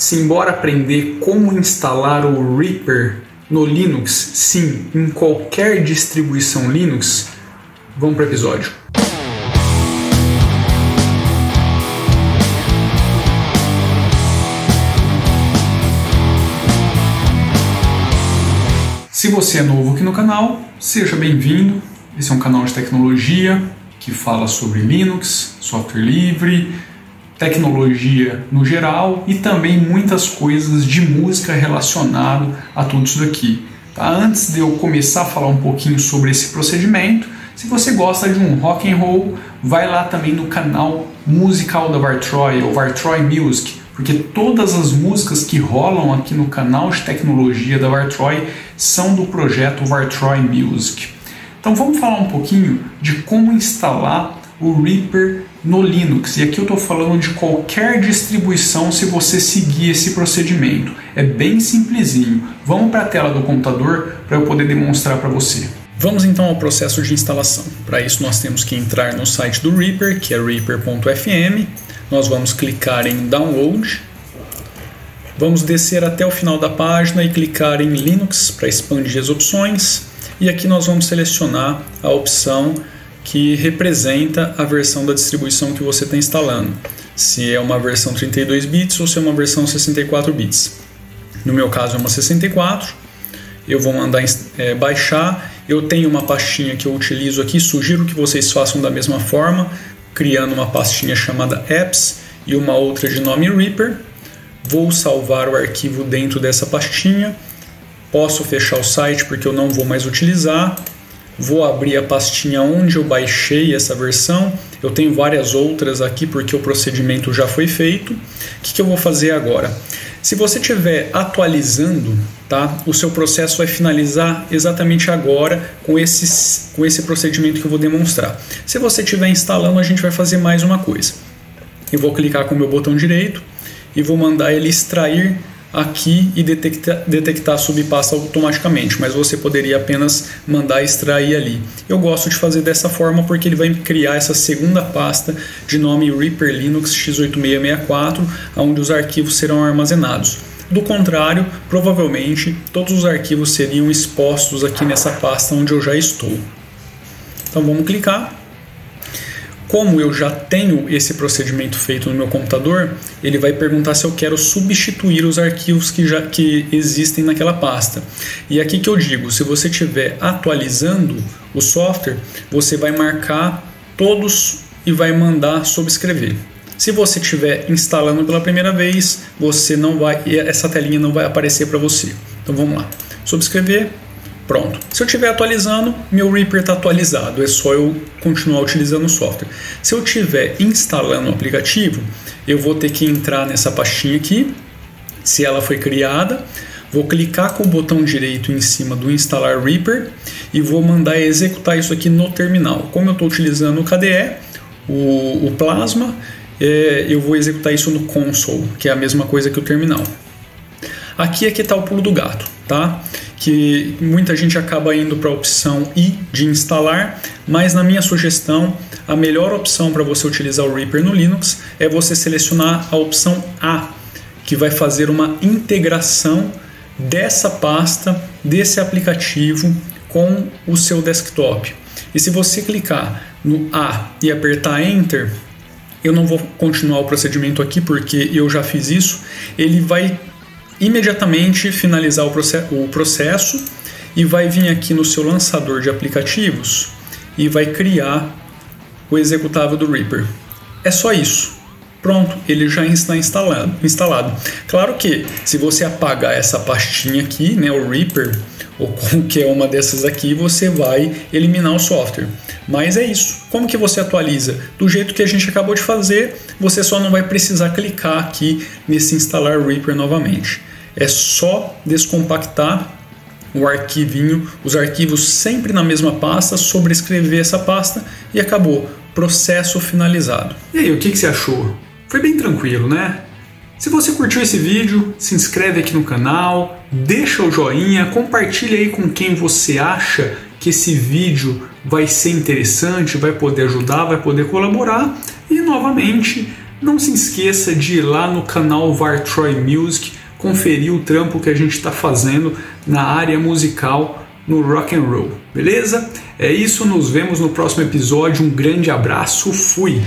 Simbora aprender como instalar o Reaper no Linux, sim, em qualquer distribuição Linux? Vamos para o episódio. Se você é novo aqui no canal, seja bem-vindo. Esse é um canal de tecnologia que fala sobre Linux, software livre, tecnologia no geral e também muitas coisas de música relacionado a tudo isso daqui. Tá? Antes de eu começar a falar um pouquinho sobre esse procedimento, se você gosta de um rock and roll, vai lá também no canal musical da Vartroy, ou Vartroy Music, porque todas as músicas que rolam aqui no canal de tecnologia da Vartroy são do projeto Vartroy Music. Então vamos falar um pouquinho de como instalar o Reaper no Linux. E aqui eu estou falando de qualquer distribuição se você seguir esse procedimento. É bem simplesinho. Vamos para a tela do computador para eu poder demonstrar para você. Vamos então ao processo de instalação. Para isso nós temos que entrar no site do Reaper, que é reaper.fm. Nós vamos clicar em Download. Vamos descer até o final da página e clicar em Linux para expandir as opções. E aqui nós vamos selecionar a opção que representa a versão da distribuição que você está instalando. Se é uma versão 32 bits ou se é uma versão 64 bits. No meu caso é uma 64. Eu vou mandar é, baixar. Eu tenho uma pastinha que eu utilizo aqui. Sugiro que vocês façam da mesma forma, criando uma pastinha chamada apps e uma outra de nome Reaper. Vou salvar o arquivo dentro dessa pastinha. Posso fechar o site porque eu não vou mais utilizar Vou abrir a pastinha onde eu baixei essa versão. Eu tenho várias outras aqui porque o procedimento já foi feito. O que, que eu vou fazer agora? Se você estiver atualizando, tá, o seu processo vai finalizar exatamente agora com, esse, com esse procedimento que eu vou demonstrar. Se você estiver instalando, a gente vai fazer mais uma coisa. Eu vou clicar com o meu botão direito e vou mandar ele extrair aqui e detectar, detectar subpasta automaticamente, mas você poderia apenas mandar extrair ali. Eu gosto de fazer dessa forma porque ele vai criar essa segunda pasta de nome Reaper Linux x8664, onde os arquivos serão armazenados. Do contrário, provavelmente todos os arquivos seriam expostos aqui nessa pasta onde eu já estou. Então vamos clicar como eu já tenho esse procedimento feito no meu computador, ele vai perguntar se eu quero substituir os arquivos que já que existem naquela pasta. E aqui que eu digo, se você estiver atualizando o software, você vai marcar todos e vai mandar subscrever. Se você estiver instalando pela primeira vez, você não vai essa telinha não vai aparecer para você. Então vamos lá. Subscrever, Pronto. Se eu estiver atualizando, meu Reaper está atualizado, é só eu continuar utilizando o software. Se eu estiver instalando o aplicativo, eu vou ter que entrar nessa pastinha aqui, se ela foi criada, vou clicar com o botão direito em cima do instalar Reaper e vou mandar executar isso aqui no terminal. Como eu estou utilizando o KDE, o, o Plasma, é, eu vou executar isso no console, que é a mesma coisa que o terminal. Aqui é que está o pulo do gato, tá? que muita gente acaba indo para a opção I de instalar, mas na minha sugestão, a melhor opção para você utilizar o Reaper no Linux é você selecionar a opção A, que vai fazer uma integração dessa pasta, desse aplicativo com o seu desktop. E se você clicar no A e apertar Enter, eu não vou continuar o procedimento aqui porque eu já fiz isso, ele vai imediatamente finalizar o, o processo e vai vir aqui no seu lançador de aplicativos e vai criar o executável do Reaper. É só isso. Pronto, ele já está instalado. instalado. Claro que se você apagar essa pastinha aqui, né, o Reaper, ou qualquer uma dessas aqui, você vai eliminar o software. Mas é isso. Como que você atualiza? Do jeito que a gente acabou de fazer, você só não vai precisar clicar aqui nesse instalar Reaper novamente. É só descompactar o arquivinho, os arquivos sempre na mesma pasta, sobrescrever essa pasta e acabou. Processo finalizado. E aí, o que, que você achou? Foi bem tranquilo, né? Se você curtiu esse vídeo, se inscreve aqui no canal, deixa o joinha, compartilha aí com quem você acha que esse vídeo vai ser interessante, vai poder ajudar, vai poder colaborar e novamente não se esqueça de ir lá no canal Vartroy Music conferir o trampo que a gente está fazendo na área musical no rock and roll, beleza? É isso, nos vemos no próximo episódio. Um grande abraço, fui.